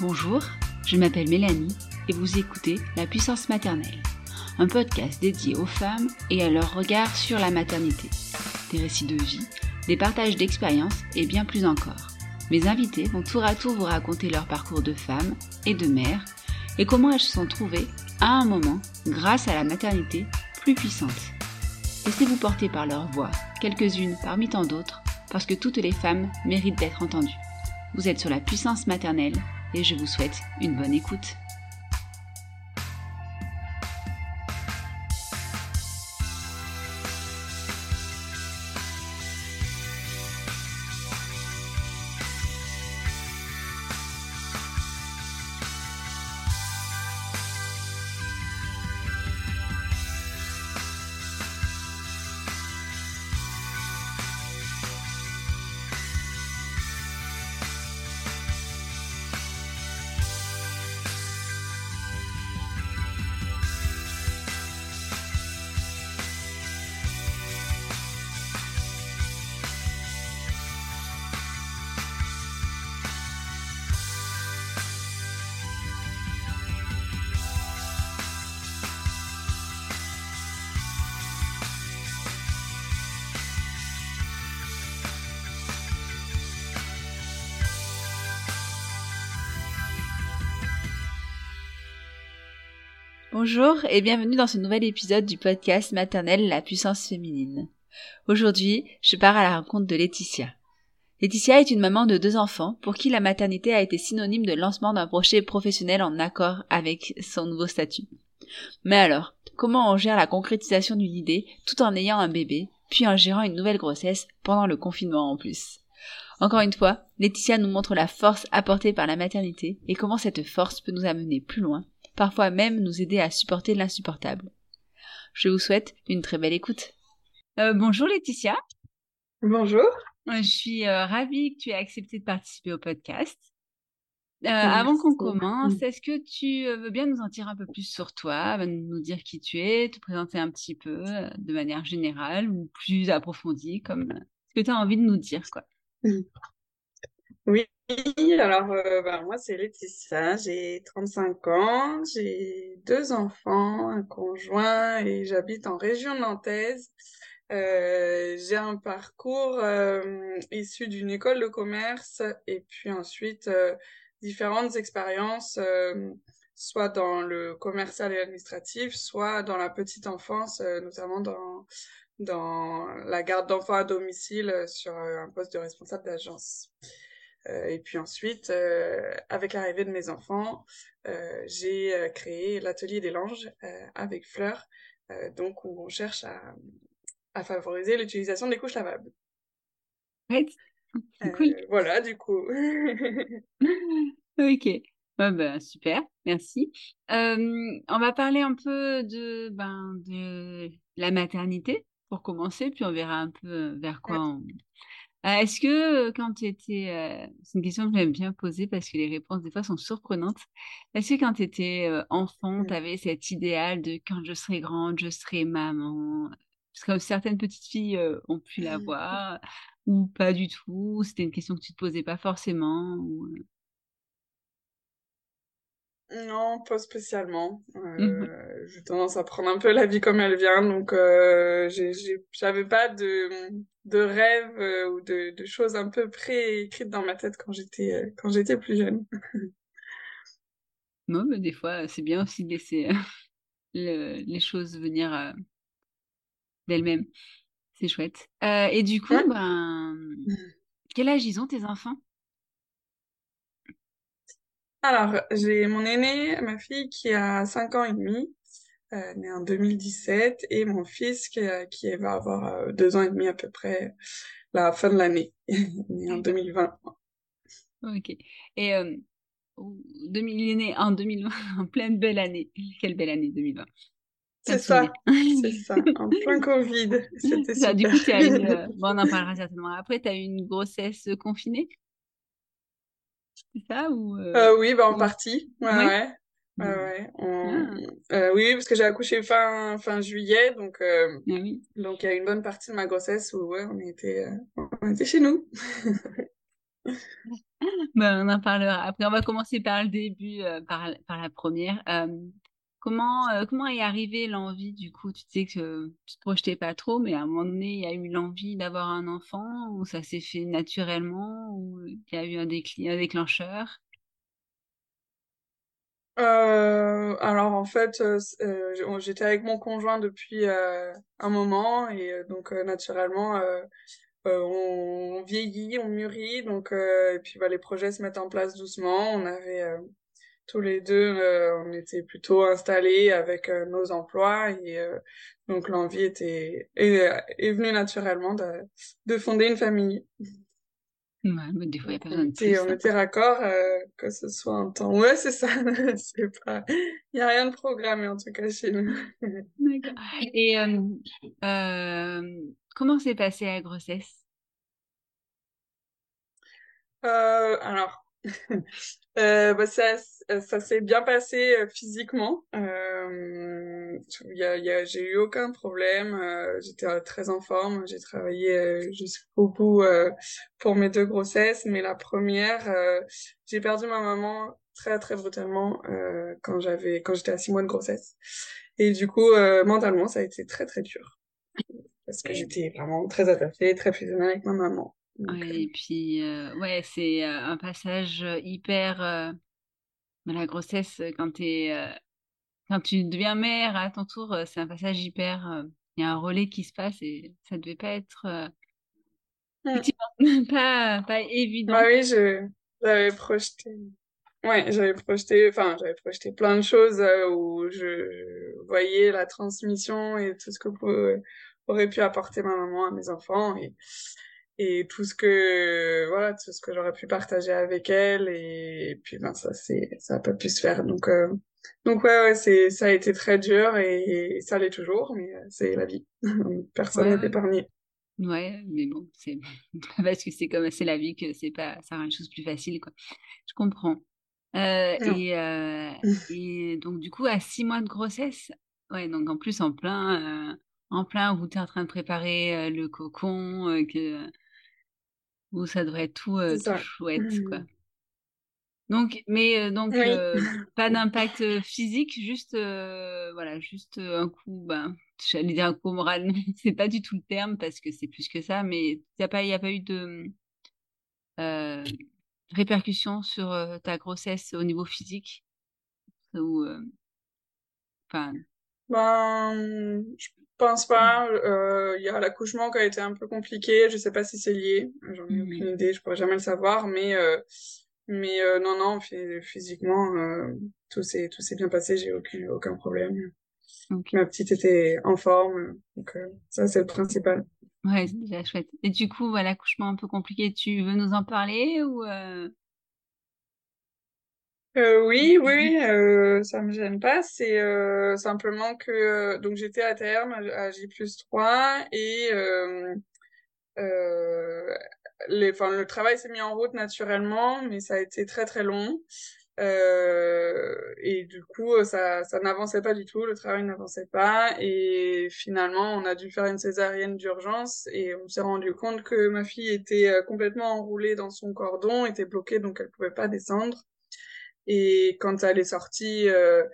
Bonjour, je m'appelle Mélanie et vous écoutez La puissance maternelle, un podcast dédié aux femmes et à leur regard sur la maternité. Des récits de vie, des partages d'expériences et bien plus encore. Mes invités vont tour à tour vous raconter leur parcours de femme et de mère et comment elles se sont trouvées, à un moment, grâce à la maternité, plus puissantes. Laissez-vous porter par leur voix, quelques-unes parmi tant d'autres, parce que toutes les femmes méritent d'être entendues. Vous êtes sur la puissance maternelle et je vous souhaite une bonne écoute. Bonjour et bienvenue dans ce nouvel épisode du podcast maternel La puissance féminine. Aujourd'hui, je pars à la rencontre de Laetitia. Laetitia est une maman de deux enfants pour qui la maternité a été synonyme de lancement d'un projet professionnel en accord avec son nouveau statut. Mais alors, comment on gère la concrétisation d'une idée tout en ayant un bébé, puis en gérant une nouvelle grossesse pendant le confinement en plus? Encore une fois, Laetitia nous montre la force apportée par la maternité et comment cette force peut nous amener plus loin parfois même nous aider à supporter l'insupportable. Je vous souhaite une très belle écoute. Euh, bonjour Laetitia. Bonjour. Euh, je suis euh, ravie que tu aies accepté de participer au podcast. avant qu'on commence, est-ce que tu veux bien nous en dire un peu plus sur toi, nous dire qui tu es, te présenter un petit peu de manière générale ou plus approfondie, comme ce que tu as envie de nous dire, quoi. Oui, alors euh, ben, moi c'est Laetitia, j'ai 35 ans, j'ai deux enfants, un conjoint et j'habite en région nantaise. Euh, j'ai un parcours euh, issu d'une école de commerce et puis ensuite différentes expériences, soit dans le commercial et administratif, soit dans la petite enfance, notamment dans dans la garde d'enfants à domicile sur un poste de responsable d'agence. Euh, et puis ensuite, euh, avec l'arrivée de mes enfants, euh, j'ai créé l'atelier des langes avec Fleur, donc où on cherche à, à favoriser l'utilisation des couches lavables. Ouais, cool. Voilà, du coup. ok. ben, super, merci. on va parler un peu de, ben, de la maternité pour commencer, puis on verra un peu vers quoi on, euh, est-ce que quand tu étais, c'est une question que j'aime bien poser parce que les réponses des fois sont surprenantes. Est-ce que quand tu étais enfant, mmh. tu avais cet idéal de quand je serai grande, je serai maman Parce que certaines petites filles ont pu l'avoir ou pas du tout. C'était une question que tu te posais pas forcément. Non, pas spécialement. Euh, J'ai tendance à prendre un peu la vie comme elle vient, donc euh, j'avais pas de, de rêves euh, ou de, de choses un peu pré-écrites dans ma tête quand j'étais euh, quand j'étais plus jeune. Non, mais des fois, c'est bien aussi de laisser les choses venir d'elles-mêmes. C'est chouette. et du coup, ben, quel âge ils ont tes enfants? Alors, j'ai mon aîné, ma fille qui a 5 ans et demi, euh, née en 2017, et mon fils qui, qui va avoir 2 ans et demi à peu près la fin de l'année, né en 2020. Ok. Et euh, 2000, il est né en 2020, en pleine belle année. Quelle belle année 2020. C'est ça, c'est ça, en plein Covid. C'était super. Du coup, tu as une, euh, bon, on en parlera certainement après, tu as eu une grossesse confinée? C'est ça ou euh, euh... Oui, bah, en partie. Ouais, ouais. ouais. On... Ah. Oui, parce que j'ai accouché fin, fin juillet, donc euh, ah oui. donc il y a une bonne partie de ma grossesse où ouais, on, était, on était chez nous. ben, on en parlera. Après, on va commencer par le début, par, par la première. Comment, euh, comment est arrivée l'envie du coup? Tu sais que tu te projetais pas trop, mais à un moment donné, il y a eu l'envie d'avoir un enfant, ou ça s'est fait naturellement, ou il y a eu un déclencheur? Euh, alors en fait, euh, j'étais avec mon conjoint depuis un moment et donc naturellement, on vieillit, on mûrit, donc et puis bah, les projets se mettent en place doucement. On avait tous les deux, euh, on était plutôt installés avec euh, nos emplois et euh, donc l'envie était est, venue naturellement de, de fonder une famille. Ouais, mais des fois, il n'y a plus. on hein. était raccord que ce soit un temps. Ouais, c'est ça. c'est pas... Il n'y a rien de programmé, en tout cas, chez nous. D'accord. Et comment s'est passée la grossesse? Alors, euh, bah, ça, ça s'est bien passé euh, physiquement. Euh, y a, y a, j'ai eu aucun problème. Euh, j'étais très en forme. J'ai travaillé jusqu'au bout pour mes deux grossesses. Mais la première, j'ai perdu ma maman très très brutalement quand j'avais quand j'étais à six mois de grossesse. Et du coup, mentalement, ça a été très très dur parce que j'étais vraiment très attachée, très fusionnelle avec ma maman. Ouais, et puis, euh, ouais, c'est euh, un passage hyper. Euh, la grossesse, quand, es, quand tu deviens mère à ton tour, c'est un passage hyper. Il y a un relais qui se passe et ça devait pas être. Mmh. pas, pas évident. Ah oui, je, j'avais projeté. Ouais, j'avais projeté, enfin, j'avais projeté plein de choses où je voyais la transmission et tout ce que aurait pu apporter ma maman à mes enfants. Et, et tout ce que voilà tout ce que j'aurais pu partager avec elle. Et, puis ben ça c'est ça a pas pu se faire. Donc euh, donc ouais, ouais c'est ça a été très dur et, ça l'est toujours mais euh, c'est la vie. Personne n'est épargné. Ouais mais bon c'est parce que c'est comme c'est la vie que c'est pas ça rend les choses plus faciles quoi. Je comprends. Euh, et euh, et donc du coup à six mois de grossesse ouais donc en plus en plein en plein où tu es en train de préparer le cocon que où ça devrait être tout, euh, tout chouette, mmh. quoi. Donc, mais donc pas d'impact physique, juste voilà, juste un coup, ben, j'allais dire un coup moral, c'est pas du tout le terme parce que c'est plus que ça, mais il n'y a pas, y a pas eu de répercussions sur ta grossesse au niveau physique ou enfin. Ben, pense pas. Il euh, y a l'accouchement qui a été un peu compliqué. Je sais pas si c'est lié. J'en ai aucune idée. Je pourrais jamais le savoir. Mais euh, mais euh, non non physiquement tout s'est tout s'est bien passé. J'ai aucun aucun problème. Ma petite était en forme. Donc ça c'est le principal. Ouais, c'est déjà chouette. Et du coup, l'accouchement un peu compliqué, tu veux nous en parler ou euh, oui, oui, euh, ça me gêne pas. C'est euh, simplement que euh, donc j'étais à terme à, J plus 3 et euh, euh, les, enfin, le travail s'est mis en route naturellement, mais ça a été très très long. et du coup, ça, ça n'avançait pas du tout, le travail n'avançait pas. Et finalement, on a dû faire une césarienne d'urgence et on s'est rendu compte que ma fille était complètement enroulée dans son cordon, était bloquée, donc elle pouvait pas descendre. Et quand elle est sortie, euh,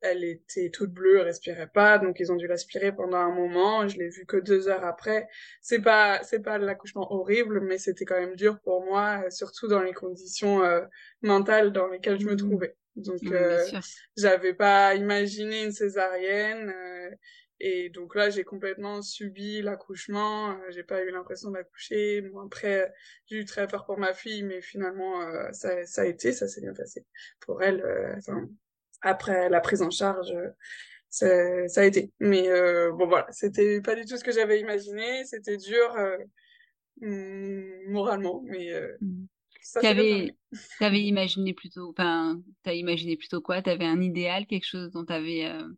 elle était toute bleue, elle respirait pas, donc ils ont dû l'aspirer pendant un moment. Je l'ai vue que deux heures après. C'est pas, c'est pas l'accouchement horrible, mais c'était quand même dur pour moi, surtout dans les conditions euh, mentales dans lesquelles je me mmh. trouvais. Donc, euh, j'avais pas imaginé une césarienne. Euh, et donc là, j'ai complètement subi l'accouchement. Euh, j'ai pas eu l'impression d'accoucher. Bon, après, j'ai eu très peur pour ma fille, mais finalement, euh, ça, ça a été, ça s'est bien passé pour elle. Enfin, après la prise en charge, ça, ça a été. Mais bon, voilà, c'était pas du tout ce que j'avais imaginé. C'était dur moralement, mais. Tu avais, avais imaginé plutôt, enfin, t'as imaginé plutôt quoi? T'avais un idéal, quelque chose dont t'avais avais euh,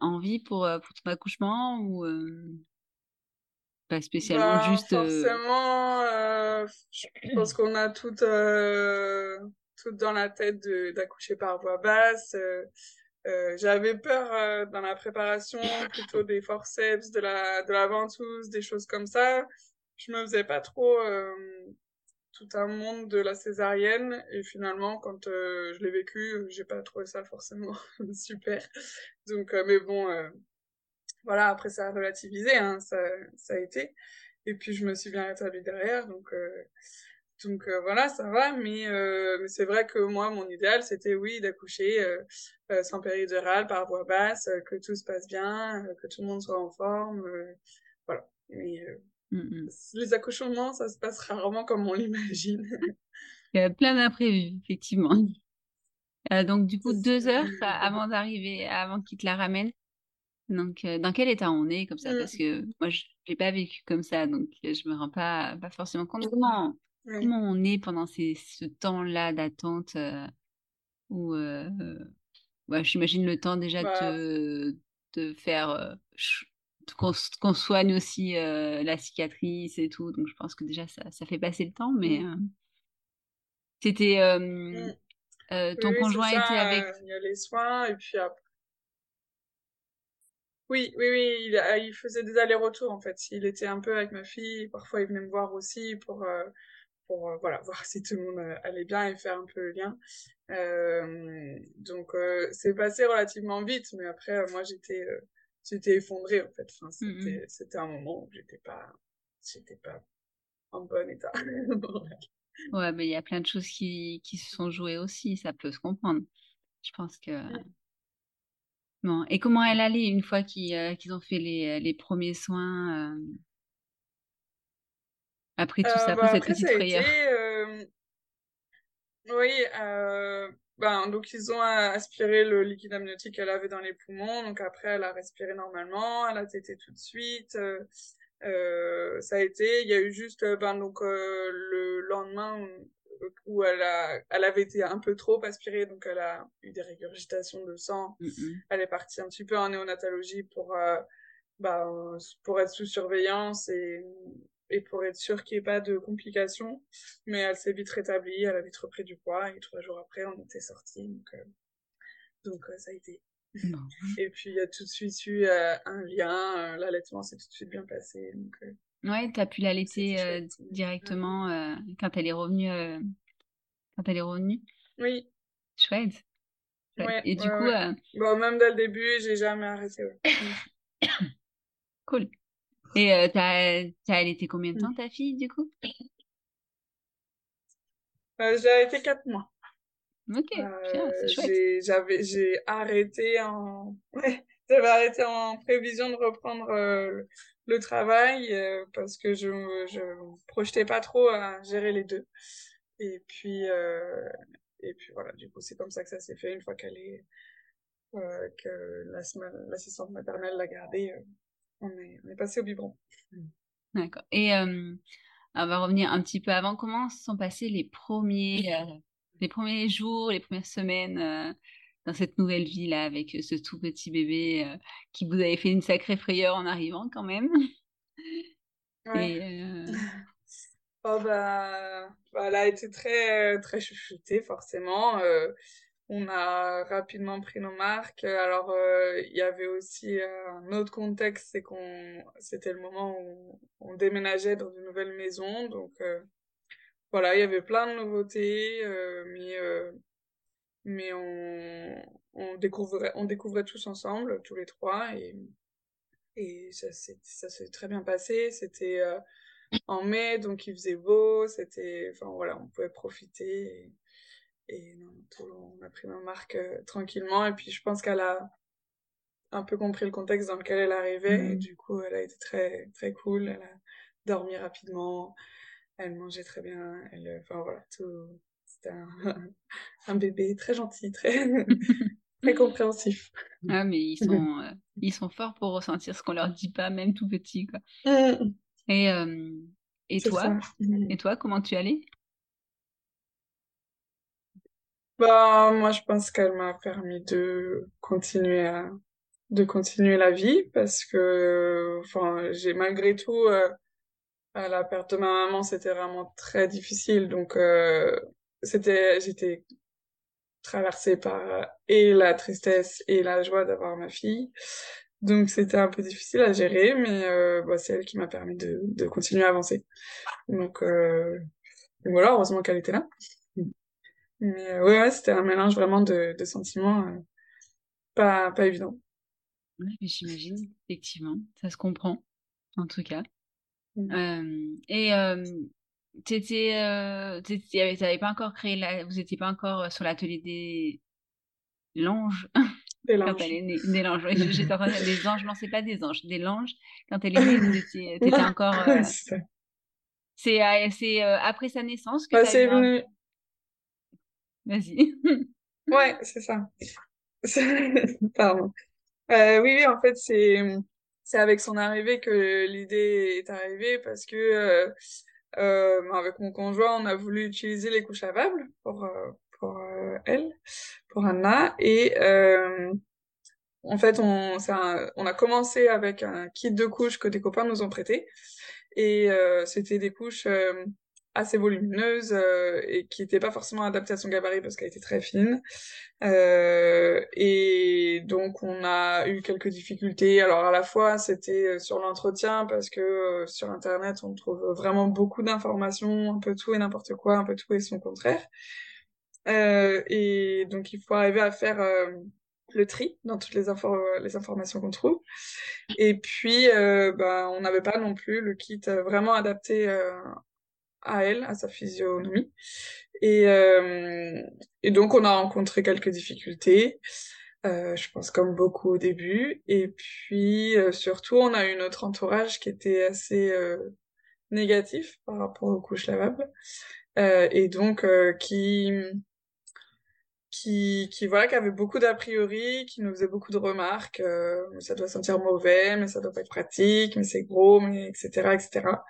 envie pour, euh, pour ton accouchement ou euh, pas spécialement bah, juste Forcément, je pense qu'on a toutes, toutes dans la tête d'accoucher par voie basse. j'avais peur dans la préparation plutôt des forceps, de la, de la ventouse, des choses comme ça. Je me faisais pas trop tout un monde de la césarienne. Et finalement quand euh, je l'ai vécu j'ai pas trouvé ça forcément super. Donc euh, mais bon euh, voilà après ça a relativisé hein, ça, ça a été. Et puis je me suis bien rétablie derrière. Donc donc voilà ça va. Mais, mais c'est vrai que moi mon idéal c'était oui d'accoucher sans péridurale par voie basse que tout se passe bien que tout le monde soit en forme voilà. Mais Mmh, mmh. Les accouchements, ça se passe rarement comme on l'imagine. Il y a plein d'imprévus, effectivement. Euh, donc, du coup, deux heures avant d'arriver, avant qu'ils te la ramènent. Donc, euh, dans quel état on est comme ça? Parce que moi, je n'ai pas vécu comme ça, donc euh, je me rends pas, pas forcément compte comment, comment on est pendant ces, ce temps-là d'attente où, bah, j'imagine le temps déjà de bah te, te faire qu'on soigne aussi euh, la cicatrice et tout. Donc je pense que déjà ça, ça fait passer le temps, mais mmh. euh, c'était mmh. euh, ton conjoint était avec. Il y a les soins et puis après. Oui, oui, oui, il, il faisait des allers-retours en fait. Il était un peu avec ma fille. Parfois, il venait me voir aussi pour pour voilà voir si tout le monde allait bien et faire un peu le lien. donc c'est passé relativement vite, mais après moi j'étais c'était effondré en fait. Enfin, mmh c'était, un moment où j'étais pas, j'étais pas en bon état. ouais, mais il y a plein de choses qui, qui se sont jouées aussi, ça peut se comprendre. Je pense que. Mmh. Bon, et comment elle allait une fois qu'ils, euh, ont fait les, les premiers soins euh... après tout ça, euh, après bah, cette petite frayeur euh, Oui, ben, donc ils ont aspiré le liquide amniotique qu'elle avait dans les poumons. Donc après, elle a respiré normalement, elle a tété tout de suite. Euh, euh ça a été. Il y a eu juste ben donc euh, le lendemain où elle a, elle avait été un peu trop aspirée, donc elle a eu des régurgitations de sang. Elle est partie un petit peu en néonatologie pour euh, ben, pour être sous surveillance et et pour être sûr qu'il n'y ait pas de complications. Mais elle s'est vite rétablie, elle a vite repris du poids et trois jours après, on était sortis. Donc, euh, donc euh, ça a été. et puis, il y a tout de suite eu euh, un lien, l'allaitement s'est tout de suite bien passé. Donc, ouais, tu as pu l'allaiter directement quand elle est revenue. quand elle est revenue Oui. Chouette. Ouais, et du coup. Bon, même dès le début, j'ai jamais arrêté. cool. Et euh, t'as, t'as allaité combien de temps ta fille du coup? Euh, J'ai arrêté quatre mois. Ok, euh, c'est chouette. J'ai, j'avais, j'ai arrêté en, j'avais arrêté en prévision de reprendre euh, le travail parce que je, je projetais pas trop à gérer les deux. Et puis, et puis voilà, du coup c'est comme ça que ça s'est fait une fois qu'elle est, que la, l'assistante maternelle l'a gardée on est, passé au biberon. D'accord. Et euh, on va revenir un petit peu avant. Comment se sont passés les premiers, euh, les premiers jours, les premières semaines euh, dans cette nouvelle vie là avec ce tout petit bébé qui vous avait fait une sacrée frayeur en arrivant quand même? Ouais. Oh bah, bah, elle a été très très chouchoutée forcément. On a rapidement pris nos marques. Alors, euh, il y avait aussi euh, un autre contexte, c'est qu'on, c'était le moment où on déménageait dans une nouvelle maison. Donc, euh, voilà, il y avait plein de nouveautés, mais, mais on, on, découvrait, on découvrait tous ensemble, tous les trois, et, et ça s'est très bien passé. C'était en mai, donc il faisait beau, c'était, enfin voilà, on pouvait profiter. Non, on a pris ma marque tranquillement. Et puis je pense qu'elle a un peu compris le contexte dans lequel elle arrivait. Et mmh. du coup, elle a été très, très cool. Elle a dormi rapidement. Elle mangeait très bien. Elle, enfin voilà, tout. C'était un, un, bébé très gentil, très, très compréhensif. Ah, mais ils sont, euh, ils sont forts pour ressentir ce qu'on leur dit pas, même tout petit, quoi. Mmh. Et, euh, et toi? mmh. Et toi, comment tu allais Bah, moi, je pense qu'elle m'a permis de continuer à, de continuer la vie parce que, enfin, j'ai malgré tout, euh, la perte de ma maman, c'était vraiment très difficile. Donc, euh, c'était, j'étais traversée par et la tristesse et la joie d'avoir ma fille. Donc, c'était un peu difficile à gérer, mais euh, bah, c'est elle qui m'a permis de, de continuer à avancer. Donc, euh, voilà, heureusement qu'elle était là. Mais euh, ouais, ouais c'était un mélange vraiment de, de sentiments euh, pas, pas évident. Oui, j'imagine, effectivement, ça se comprend, en tout cas. Mmh. et t'étais, euh, t'avais pas encore créé la, vous étiez pas encore sur l'atelier des l'ange des langes. quand elle est née, des langes. J'étais en train de des anges, non, c'est pas des anges, des langes. Quand elle est née, vous étiez, t'étais encore. Euh... c'est c'est après sa naissance que bah, c'est venu. Vas-y. ouais, c'est ça. Pardon. Euh, oui, oui, en fait, c'est c'est avec son arrivée que l'idée est arrivée parce que euh, euh, avec mon conjoint, on a voulu utiliser les couches lavables pour pour elle, pour Anna, et en fait, on on a commencé avec un kit de couches que des copains nous ont prêté, et c'était des couches assez volumineuse euh, et qui n'était pas forcément adaptée à son gabarit parce qu'elle était très fine. Euh, et donc on a eu quelques difficultés. Alors à la fois c'était euh, sur l'entretien parce que euh, sur internet on trouve vraiment beaucoup d'informations, un peu tout et n'importe quoi, un peu tout et son contraire. Euh, et donc il faut arriver à faire le tri dans toutes les, les informations qu'on trouve. Et puis, euh, bah, on n'avait pas non plus le kit vraiment adapté à elle, à sa physionomie. Et, euh, et donc on a rencontré quelques difficultés, euh, je pense comme beaucoup au début. Et puis euh, surtout on a eu notre entourage qui était assez euh, négatif par rapport aux couches lavables. Euh, et donc qui qui, qui voilà, qui avait beaucoup d'a priori, qui nous faisait beaucoup de remarques, euh, ça doit sentir mauvais, mais ça doit pas être pratique, mais c'est gros, mais etc., etc.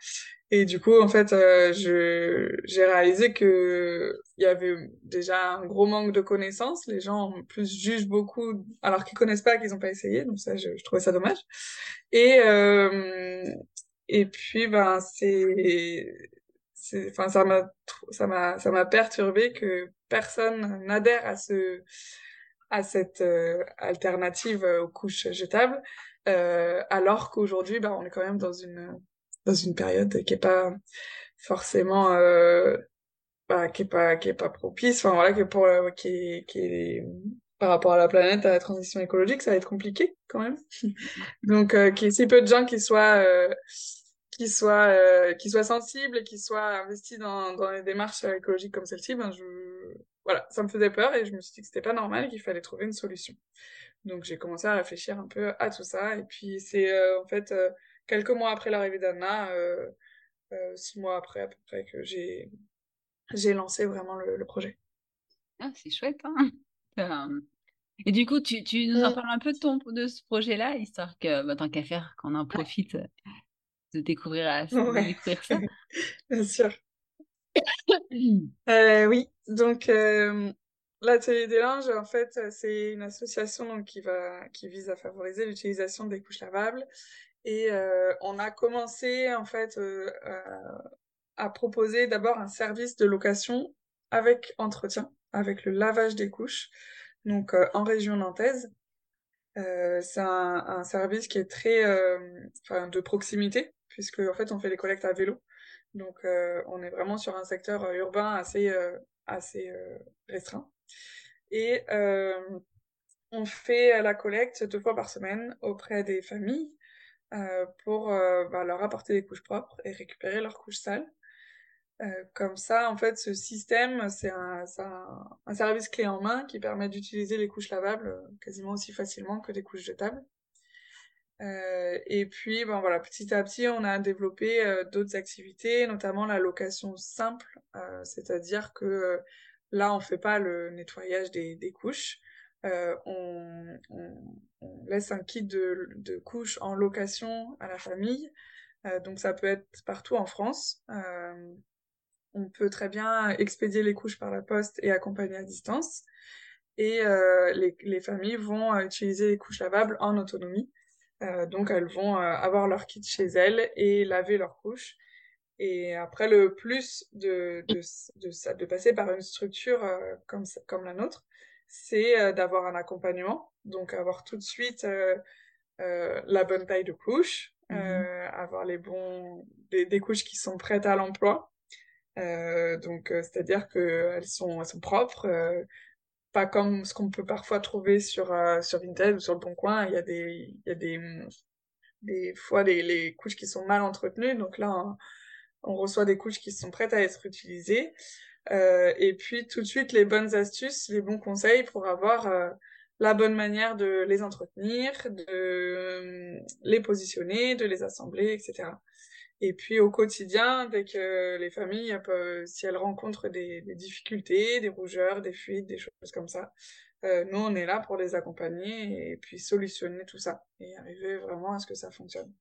Et du coup, en fait, euh, je j'ai réalisé que il y avait déjà un gros manque de connaissances. Les gens en plus jugent beaucoup alors qu'ils connaissent pas, qu'ils ont pas essayé. Donc ça, je, je trouvais ça dommage. Et euh, et puis ben c'est enfin ça m'a ça m'a ça m'a perturbé que personne n'adhère à ce à cette euh, alternative aux couches jetables euh, alors qu'aujourd'hui ben on est quand même dans une dans une période qui est pas forcément euh, bah, qui est pas qui est pas propice enfin voilà que pour euh, qui est, qui est par rapport à la planète à la transition écologique ça va être compliqué quand même. Donc euh, qu'il y ait si peu de gens qui soient euh, qui soient euh, qui soient sensibles et qui soient investis dans dans les démarches écologiques comme celle-ci ben je voilà ça me faisait peur et je me suis dit que c'était pas normal qu'il fallait trouver une solution donc j'ai commencé à réfléchir un peu à tout ça et puis c'est en fait quelques mois après l'arrivée d'Anna, euh, euh, six mois après à peu près, que j'ai j'ai lancé vraiment le, le projet. Ah, c'est chouette, hein euh, Et du coup, tu, tu nous en mm. parles un peu de, ton, de ce projet-là, histoire que, bah, tant qu'à faire, qu'on en profite de découvrir, à, de découvrir ça. Bien sûr. euh, oui, donc euh, l'atelier des linges, en fait, c'est une association donc, qui, va, qui vise à favoriser l'utilisation des couches lavables et euh, on a commencé en fait euh, à proposer d'abord un service de location avec entretien, avec le lavage des couches, donc euh, en région nantaise. Euh, c'est un, un, service qui est très enfin, de proximité, puisque en fait on fait les collectes à vélo. Donc on est vraiment sur un secteur urbain assez, assez restreint. Et on fait la collecte deux fois par semaine auprès des familles euh, pour euh, bah, leur apporter des couches propres et récupérer leurs couches sales. Comme ça, en fait, ce système, c'est un, service clé en main qui permet d'utiliser les couches lavables quasiment aussi facilement que des couches jetables. Euh, et puis, bon voilà, petit à petit, on a développé euh, d'autres activités, notamment la location simple, euh, c'est-à-dire que là, on fait pas le nettoyage des, couches, on, laisse un kit de, couches en location à la famille, donc ça peut être partout en France. On peut très bien expédier les couches par la poste et accompagner à distance. Et les, les familles vont utiliser les couches lavables en autonomie. Euh, donc elles vont euh, avoir leur kit chez elles et laver leurs couches. Et après, le plus de, de, de, de passer par une structure euh, comme, comme la nôtre, c'est d'avoir un accompagnement. Donc avoir tout de suite la bonne taille de couche, mmh avoir les bons, des, des, couches qui sont prêtes à l'emploi. Donc c'est-à-dire qu'elles sont, propres, pas comme ce qu'on peut parfois trouver sur, euh, sur Vinted ou sur le Bon Coin. Il y a des, il y a des, des fois les, couches qui sont mal entretenues. Donc là, on, reçoit des couches qui sont prêtes à être utilisées. Euh, et puis tout de suite, les bonnes astuces, les bons conseils pour avoir euh, la bonne manière de les entretenir, de euh, les positionner, de les assembler, etc. Et puis au quotidien, dès que les familles, si elles rencontrent des, des, difficultés, des rougeurs, des fuites, des choses comme ça, euh, nous on est là pour les accompagner et puis solutionner tout ça et arriver vraiment à ce que ça fonctionne.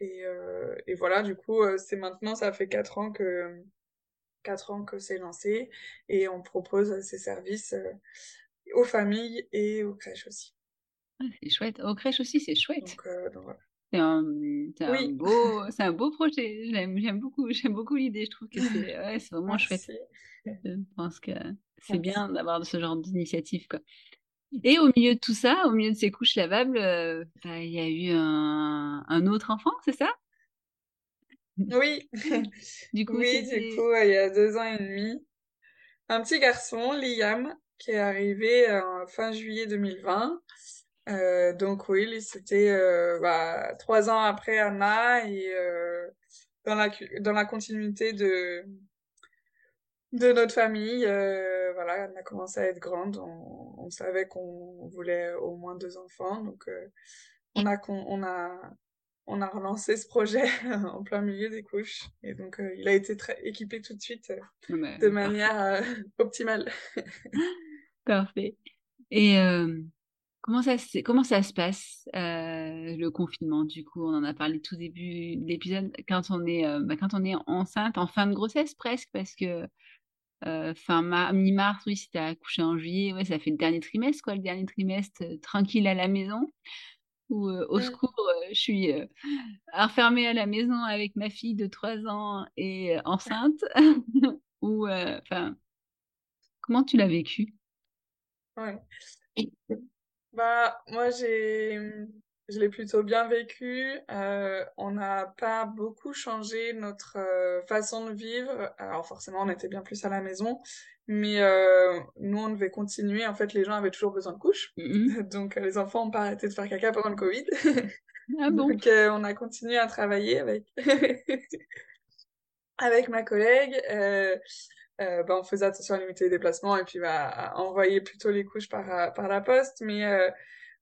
Et, euh, et voilà, du coup, euh, c'est maintenant, ça fait quatre ans que ans que c'est lancé et on propose ces services euh, aux familles et aux crèches aussi. Ah, c'est chouette. Aux crèches aussi, c'est chouette. Donc, euh, donc voilà. C'est un, un, beau, c'est un beau projet. J'aime beaucoup, j'aime beaucoup l'idée. Je trouve que c'est, ouais, c'est vraiment chouette. Je pense que c'est bien d'avoir ce genre d'initiative, quoi. Et au milieu de tout ça, au milieu de ces couches lavables, euh, bah, il y a eu un, un autre enfant, c'est ça? Oui. du coup, oui, du coup, il y a deux ans et demi, un petit garçon, Liam, qui est arrivé en fin juillet 2020. Euh, donc oui, c'était euh, bah, trois ans après Anna et euh, dans la dans la continuité de de notre famille, euh, voilà, Anna commencé à être grande. On, on savait qu'on voulait au moins deux enfants, donc euh, on a on a on a relancé ce projet en plein milieu des couches et donc euh, il a été très équipé tout de suite de manière optimale. parfait. Et Comment ça, comment ça se passe, euh, le confinement? Du coup, on en a parlé tout début de l'épisode, quand, on est, euh, bah, quand on est enceinte, en fin de grossesse presque, parce que euh, fin mi-mars, oui, c'était accouché en juillet, ouais, ça fait le dernier trimestre, quoi, le dernier trimestre tranquille à la maison, ou au secours, je suis enfermée à la maison avec ma fille de 3 ans et enceinte, ou, enfin, comment tu l'as vécu? Ouais. Bah, moi, j'ai, je l'ai plutôt bien vécu. Euh, on n'a pas beaucoup changé notre euh, façon de vivre. Alors, forcément, on était bien plus à la maison. Mais euh, nous, on devait continuer. En fait, les gens avaient toujours besoin de couches. Mmh Donc, les enfants n'ont pas arrêté de faire caca pendant le Covid. Ah bon? Donc, on a continué à travailler avec, avec ma collègue. Euh, bah, on faisait attention à limiter les déplacements et puis bah, envoyer plutôt les couches par, euh, par la poste. Mais euh,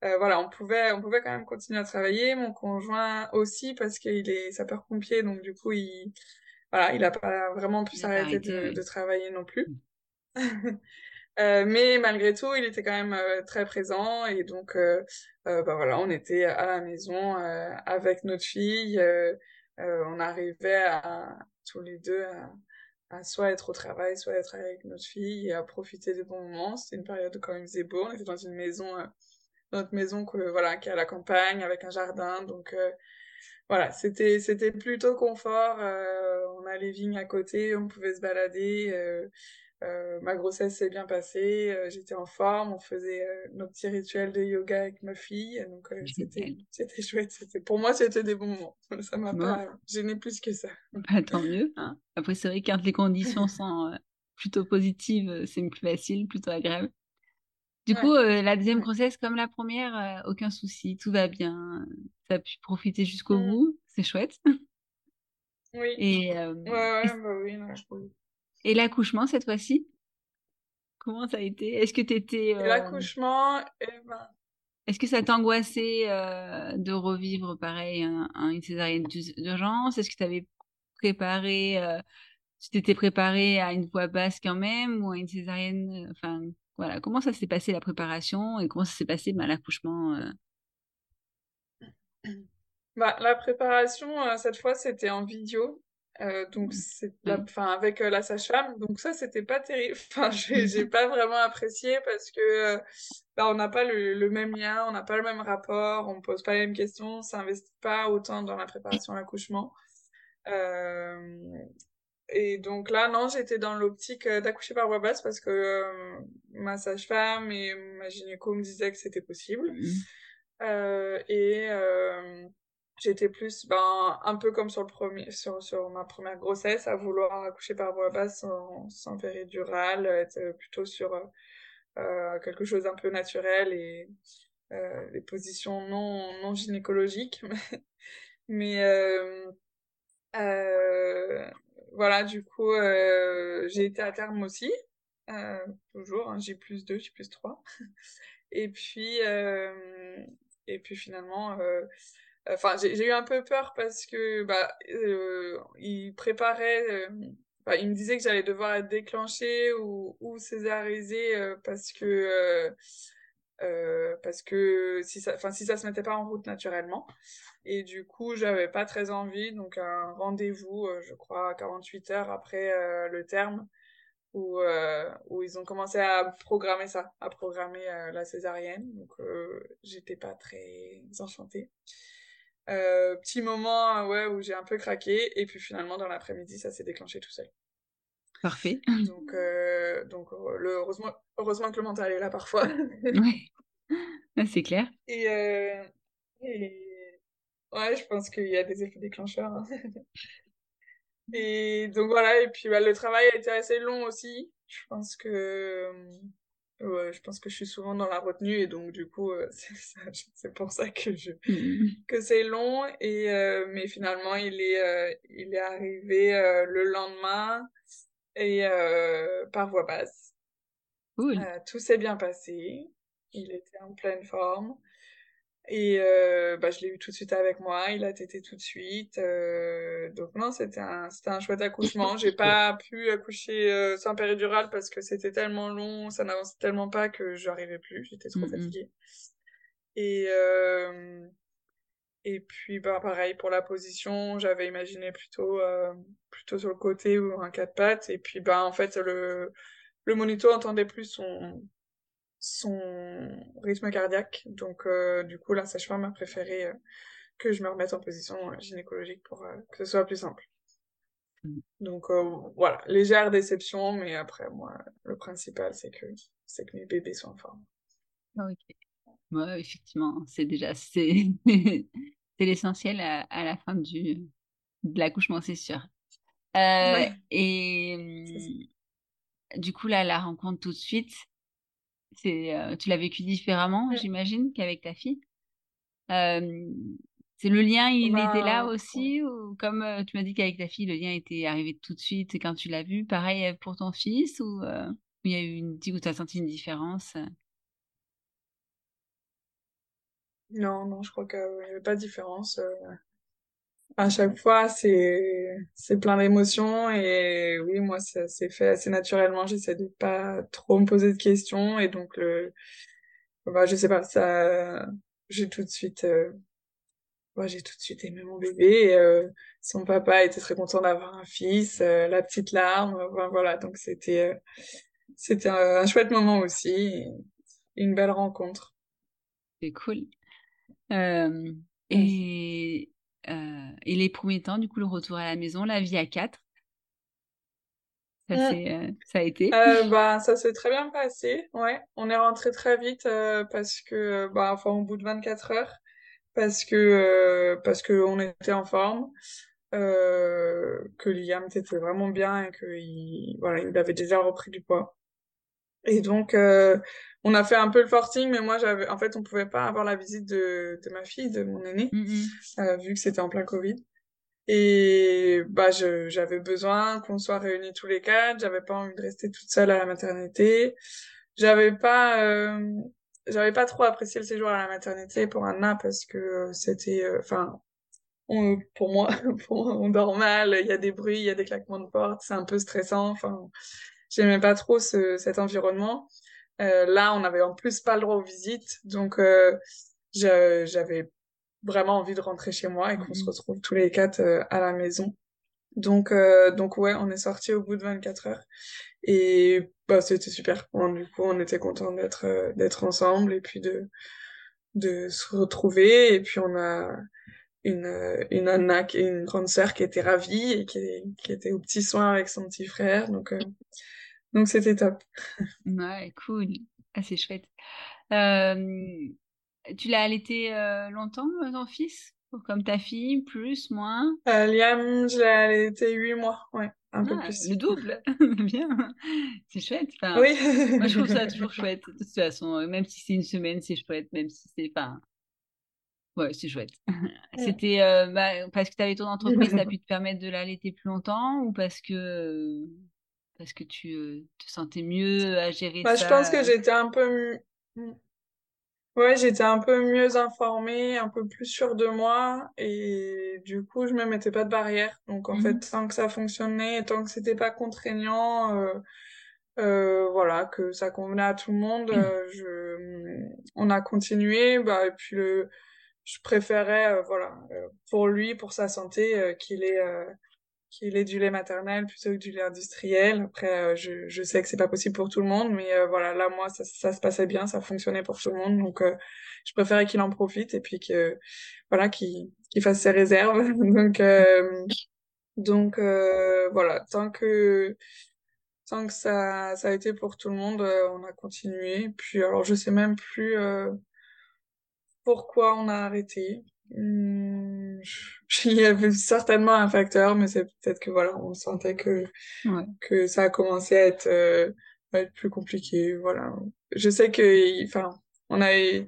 euh, voilà, on pouvait, on pouvait quand même continuer à travailler. Mon conjoint aussi parce qu'il est sapeur-pompier, donc du coup, il, voilà, il a pas vraiment pu s'arrêter de, de, travailler non plus. Euh, mais malgré tout, il était quand même très présent et donc, bah voilà, on était à la maison avec notre fille. on arrivait à tous les deux à, à soit être au travail, soit être avec notre fille et à profiter des bons moments. C'était une période quand même. On était dans une maison, euh, notre maison que voilà, qui est à la campagne avec un jardin, donc euh, voilà, c'était c'était plutôt confort. Euh, on a les vignes à côté, on pouvait se balader. Euh, ma grossesse s'est bien passée, euh, j'étais en forme, on faisait euh, nos petits rituels de yoga avec ma fille, donc c'était c'était chouette. C'était pour moi c'était des bons moments. Ça m'a pas gêné plus que ça. Bah, tant mieux. Hein. Après c'est vrai que quand les conditions sont plutôt positives, c'est plus facile, plutôt agréable. Du coup, la deuxième grossesse comme la première, aucun souci, tout va bien. Ça a pu profiter jusqu'au mmh. bout, c'est chouette. Oui. Et, ouais, ouais, bah oui, non, je Et l'accouchement cette fois-ci? Comment ça a été? Est-ce que tu étais. L'accouchement, eh ben... Est-ce que ça t'angoissait de revivre pareil une césarienne d'urgence? Est-ce que tu avais préparé tu t'étais préparé à une voix basse quand même ou à une césarienne Enfin, voilà. Comment ça s'est passé la préparation et comment ça s'est passé ben, l'accouchement bah, La préparation, cette fois, c'était en vidéo. Donc, mmh. c'est enfin, avec la sage-femme. Donc, ça, c'était pas terrible. Enfin, j'ai pas vraiment apprécié parce que bah, on n'a pas le, le, même lien, on n'a pas le même rapport, on pose pas les mêmes questions, on s'investit pas autant dans la préparation à l'accouchement. Euh, et donc là, non, j'étais dans l'optique euh, d'accoucher par voie basse parce que euh, ma sage-femme et ma gynéco me disaient que c'était possible. Mmh. Euh, et euh, j'étais plus, ben, un peu comme sur, le premier, sur, sur ma première grossesse, à vouloir accoucher par voie basse sans, sans péridurale, être plutôt sur euh, quelque chose un peu naturel et les positions non, non gynécologiques. Mais... Euh, voilà, du coup, euh, j'ai été à terme aussi, euh, toujours, hein, j'ai plus 2, j'ai plus 3. et puis, euh, et puis finalement, euh, enfin, j'ai eu un peu peur parce que, bah, euh, il préparait, bah, il me disait que j'allais devoir être déclenchée ou, ou césarisée parce que, parce que si ça, enfin, si ça se mettait pas en route naturellement. Et du coup, j'avais pas très envie, donc un rendez-vous, euh, je crois, 48 heures après euh, le terme, où, euh, où ils ont commencé à programmer ça, à programmer la césarienne. Donc, j'étais pas très enchantée. Petit moment, ouais, où j'ai un peu craqué, et puis finalement, dans l'après-midi, ça s'est déclenché tout seul. Parfait. Donc, donc le, heureusement, heureusement que le mental est là parfois. ouais, c'est clair. Et, et Ouais, je pense qu'il y a des effets déclencheurs. Hein. et donc voilà, et puis bah, le travail a été assez long aussi. Je pense que euh, je pense que je suis souvent dans la retenue et donc du coup euh, c'est pour ça que je mmh. que c'est long et euh, mais finalement il est il est arrivé le lendemain et par voie basse. tout s'est bien passé. Il était en pleine forme. Et euh, bah, je l'ai eu tout de suite avec moi, il a tété tout de suite. Euh, donc non, c'était un, c'était un chouette accouchement. J'ai pas pu accoucher euh, sans péridurale parce que c'était tellement long, ça n'avançait tellement pas que j'arrivais plus, j'étais trop fatiguée. Et, euh, et puis bah, pareil pour la position, j'avais imaginé plutôt, euh, plutôt sur le côté ou un quatre pattes. Et puis bah, en fait, le, le monito entendait plus son, son rythme cardiaque. Donc, euh, du coup, la sage-femme a préféré euh, que je me remette en position euh, gynécologique pour que ce soit plus simple. Mm. Donc, voilà, légère déception, mais après, moi, le principal, c'est que, c'est que mes bébés soient en forme. Ah, ok. Ouais, effectivement, c'est déjà, c'est, c'est l'essentiel à, la fin du, de l'accouchement, c'est sûr. Et du coup, là, la rencontre tout de suite, euh, tu l'as vécu différemment, j'imagine, qu'avec ta fille. c'est le lien, il était là aussi, ou comme euh, tu m'as dit qu'avec ta fille, le lien était arrivé tout de suite quand tu l'as vu. Pareil euh, pour ton fils, ou il y a eu une, où tu as senti une différence? Non, non, je crois qu'il n'y avait pas de différence à chaque fois, c'est c'est plein d'émotions et oui, moi ça s'est fait assez naturellement. J'essaie de pas trop me poser de questions et donc le bah je sais pas ça j'ai tout de suite euh... j'ai tout de suite aimé mon bébé. Euh, son papa était très content d'avoir un fils, euh, la petite larme, voilà donc c'était euh, c'était un, chouette moment aussi, une belle rencontre. C'est cool. et euh, et les premiers temps, du coup, le retour à la maison, la vie à quatre, ça, mmh. euh, ça a été euh, bah, Ça s'est très bien passé, ouais. On est rentré très vite euh, parce que, bah, enfin, au bout de 24 heures, parce que, parce que on était en forme, que Liam était vraiment bien et qu'il voilà, il avait déjà repris du poids. Et donc, on a fait un peu le forcing, mais moi, j'avais, en fait, on pouvait pas avoir la visite de, de ma fille, de mon aîné, mmh, mmh. Euh, vu que c'était en plein Covid. Et bah, j'avais besoin qu'on soit réunis tous les quatre. J'avais pas envie de rester toute seule à la maternité. J'avais pas, euh, j'avais pas trop apprécié le séjour à la maternité pour Anna parce que c'était, euh, enfin, pour moi, pour on dort mal, il y a des bruits, il y a des claquements de porte, c'est un peu stressant. Enfin, j'aimais pas trop ce, cet environnement. Euh, là, on n'avait en plus pas le droit aux visites, donc euh, j'avais vraiment envie de rentrer chez moi et qu'on se mmh. retrouve tous les quatre euh, à la maison. Donc, euh, donc ouais, on est sorti au bout de 24 heures et bah c'était super. du coup, on était content d'être euh, d'être ensemble et puis de de se retrouver et puis on a une une Anna qui une grande sœur qui était ravie et qui, qui était au petit soin avec son petit frère donc donc c'était top. Ouais, cool. Ah, c'est chouette. Euh, tu l'as allaité euh, longtemps, euh, ton fils? Comme ta fille, plus, moins? Euh, Liam, je l'ai allaité huit mois, ouais, un peu ah, plus. Le double Bien C'est chouette. oui Moi, je trouve ça toujours chouette, de toute façon. Même si c'est une semaine, c'est chouette, même si c'est pas... Ouais, c'est chouette. C'était bah, parce que tu avais ton entreprise, tu as pu te permettre de l'allaiter plus longtemps ou parce que parce que tu te sentais mieux à gérer bah, ça Je pense que j'étais un peu Ouais, j'étais un peu mieux informée, un peu plus sûre de moi et du coup, je me mettais pas de barrière. Donc en fait, mmh tant que ça fonctionnait, tant que c'était pas contraignant, euh, euh, voilà, que ça convenait à tout le monde, mmh. euh, je, on a continué. Bah et puis le, je préférais, voilà, pour lui, pour sa santé, qu'il ait qu'il ait du lait maternel plutôt que du lait industriel. Après, euh, je, je sais que c'est pas possible pour tout le monde, mais euh, voilà, là, moi, ça, ça, se passait bien, ça fonctionnait pour tout le monde, donc euh, je préférais qu'il en profite et puis que, voilà, qu'il qu'il fasse ses réserves. donc, donc voilà, tant que tant que ça, ça a été pour tout le monde, on a continué. Puis alors, je sais même plus pourquoi on a arrêté. Hmm, il y avait certainement un facteur, mais c'est peut-être que voilà, on sentait que que ça a commencé à être, euh, à être plus compliqué. Voilà, je sais que, enfin, on a eu,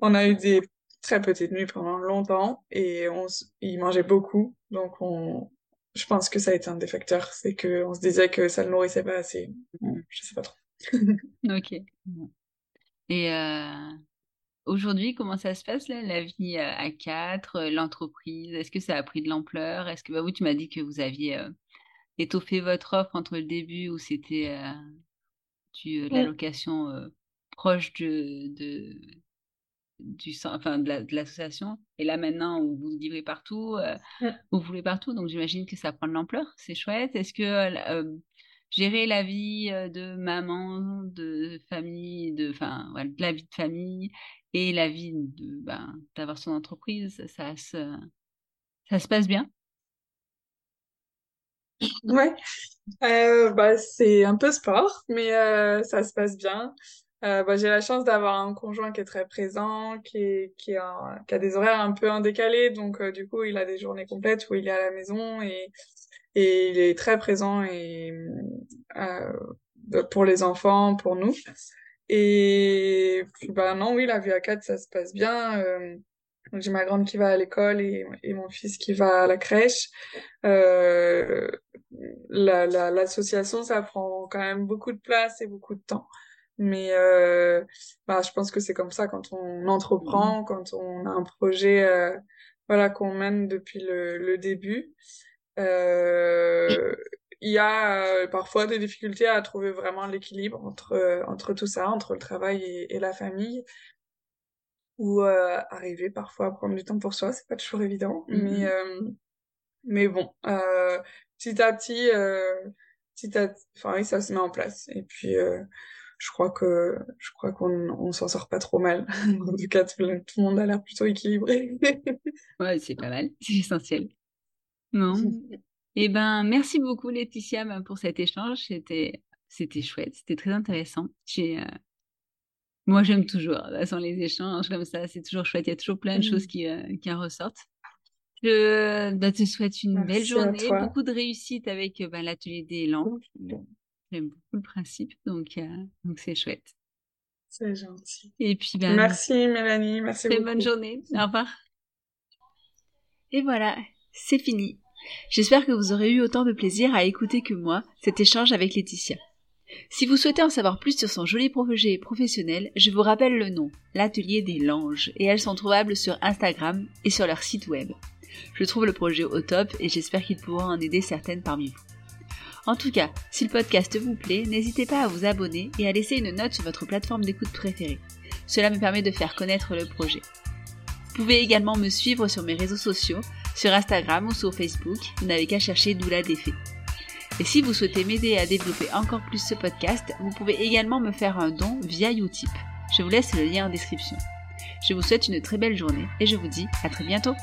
on a eu des très petites nuits pendant longtemps et on, il mangeait beaucoup, donc on, je pense que ça a été un des facteurs, c'est que on se disait que ça le nourrissait pas assez. je sais pas trop. ok. Et euh, Aujourd'hui, comment ça se passe là, la vie euh, à quatre, euh, l'entreprise? Est-ce que ça a pris de l'ampleur? Est-ce que bah oui, tu m'as dit que vous aviez euh, étoffé votre offre entre le début où c'était tu l'allocation proche de, de du enfin de l'association et là maintenant où vous livrez partout, vous voulez partout, donc j'imagine que ça prend de l'ampleur. C'est chouette. Est-ce que gérer la vie de maman, de famille, de, enfin, de la vie de famille et la vie ben, d'avoir son entreprise, ça se, ça se passe bien Ouais, euh, bah, c'est un peu sport, mais euh, ça se passe bien. Euh, bah, j'ai la chance d'avoir un conjoint qui est très présent, qui, a, des horaires un peu en décalé, donc du coup, il a des journées complètes où il est à la maison et, il est très présent pour les enfants, pour nous. Et puis, bah non, oui, la vie à quatre, ça se passe bien. Euh, j'ai ma grande qui va à l'école et, et mon fils qui va à la crèche. Euh, la, la, l'association, ça prend quand même beaucoup de place et beaucoup de temps. Mais euh, bah, je pense que c'est comme ça quand on entreprend, mmh. quand on a un projet euh, voilà, qu'on mène depuis le, le début. Euh, il y a euh, parfois des difficultés à trouver vraiment l'équilibre entre, euh, entre tout ça, entre le travail et, la famille. Ou euh, arriver parfois à prendre du temps pour soi, c'est pas toujours évident. Mais, mm-hmm. mais bon, petit à petit, petit à enfin oui, ça se met en place. Et puis, je crois que je crois qu'on on, s'en sort pas trop mal. en tout cas, tout, le monde a l'air plutôt équilibré. ouais, c'est pas mal, c'est essentiel. Non? Eh ben, merci beaucoup Laetitia ben, pour cet échange. C'était, c'était chouette, c'était très intéressant. J'ai, euh, Moi, j'aime toujours. sans les échanges comme ça, c'est toujours chouette. Il y a toujours plein de choses mmh. qui, euh, qui en ressortent. Je ben, te souhaite une belle journée, beaucoup de réussite avec ben, l'atelier des lampes. J'aime beaucoup le principe, donc euh, donc c'est chouette. C'est gentil. Et puis ben, merci Mélanie, merci très beaucoup. bonne journée. Au revoir. Et voilà, c'est fini. J'espère que vous aurez eu autant de plaisir à écouter que moi cet échange avec Laetitia. Si vous souhaitez en savoir plus sur son joli projet professionnel, je vous rappelle le nom, l'Atelier des Langes, et elles sont trouvables sur Instagram et sur leur site web. Je trouve le projet au top et j'espère qu'il pourra en aider certaines parmi vous. En tout cas, si le podcast vous plaît, n'hésitez pas à vous abonner et à laisser une note sur votre plateforme d'écoute préférée. Cela me permet de faire connaître le projet. Vous pouvez également me suivre sur mes réseaux sociaux, sur Instagram ou sur Facebook, vous n'avez qu'à chercher Doula Défait. Et si vous souhaitez m'aider à développer encore plus ce podcast, vous pouvez également me faire un don via Utip. Je vous laisse le lien en description. Je vous souhaite une très belle journée et je vous dis à très bientôt